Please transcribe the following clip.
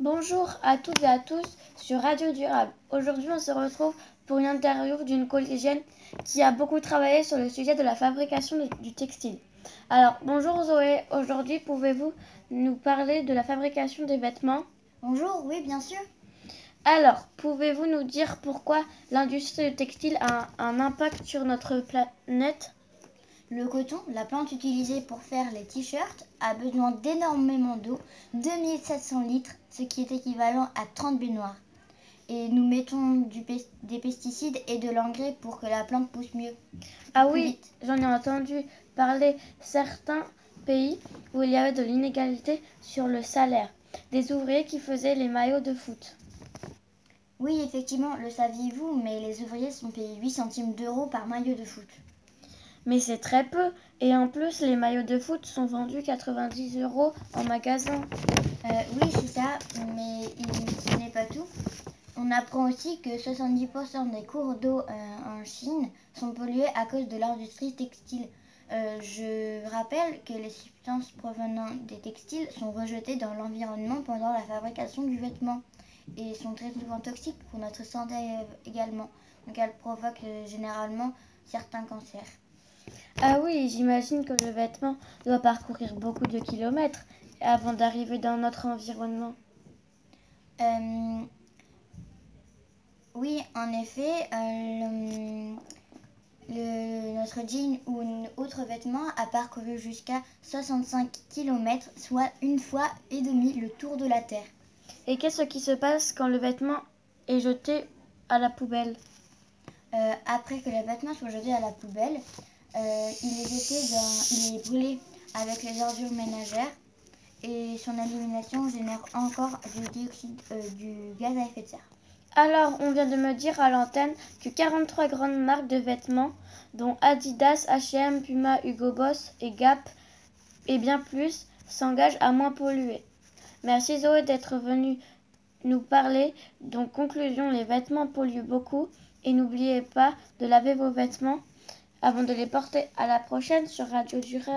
Bonjour à toutes et à tous sur Radio Durable. Aujourd'hui, on se retrouve pour une interview d'une collégienne qui a beaucoup travaillé sur le sujet de la fabrication de- du textile. Alors, bonjour Zoé. Aujourd'hui, pouvez-vous nous parler de la fabrication des vêtements? Bonjour, oui, bien sûr. Alors, pouvez-vous nous dire pourquoi l'industrie du textile a un, un impact sur notre planète? Le coton, la plante utilisée pour faire les t-shirts, a besoin d'énormément d'eau, 2700 litres, ce qui est équivalent à 30 baignoires. Et nous mettons du des pesticides et de l'engrais pour que la plante pousse mieux. Ah oui, j'en ai entendu parler certains pays où il y avait de l'inégalité sur le salaire des ouvriers qui faisaient les maillots de foot. Oui, effectivement, le saviez-vous, mais les ouvriers sont payés 8 centimes d'euros par maillot de foot. Mais c'est très peu. Et en plus, les maillots de foot sont vendus 90 euros en magasin. Euh, oui, c'est ça, mais ce n'est pas tout. On apprend aussi que 70% des cours d'eau euh, en Chine sont pollués à cause de l'industrie textile. Euh, je rappelle que les substances provenant des textiles sont rejetées dans l'environnement pendant la fabrication du vêtement et sont très souvent toxiques pour notre santé également. Donc elles provoquent euh, généralement certains cancers. Ah oui, j'imagine que le vêtement doit parcourir beaucoup de kilomètres avant d'arriver dans notre environnement. Euh, oui, en effet, euh, le- le- notre jean ou un autre vêtement a parcouru jusqu'à 65 km, soit une fois et demi le tour de la Terre. Et qu'est-ce qui se passe quand le vêtement est jeté à la poubelle? Euh, après que les vêtements soient jetés à la poubelle, euh, il, est jeté dans- il est brûlé avec les ordures ménagères et son élimination génère encore du dioxyde euh, du gaz à effet de serre. Alors, on vient de me dire à l'antenne que 43 grandes marques de vêtements, dont Adidas, H&M, Puma, Hugo Boss et Gap, et bien plus, s'engagent à moins polluer. Merci Zoé d'être venue nous parler. Donc, conclusion, les vêtements polluent beaucoup. Et n'oubliez pas de laver vos vêtements avant de les porter. À la prochaine sur Radio Durable.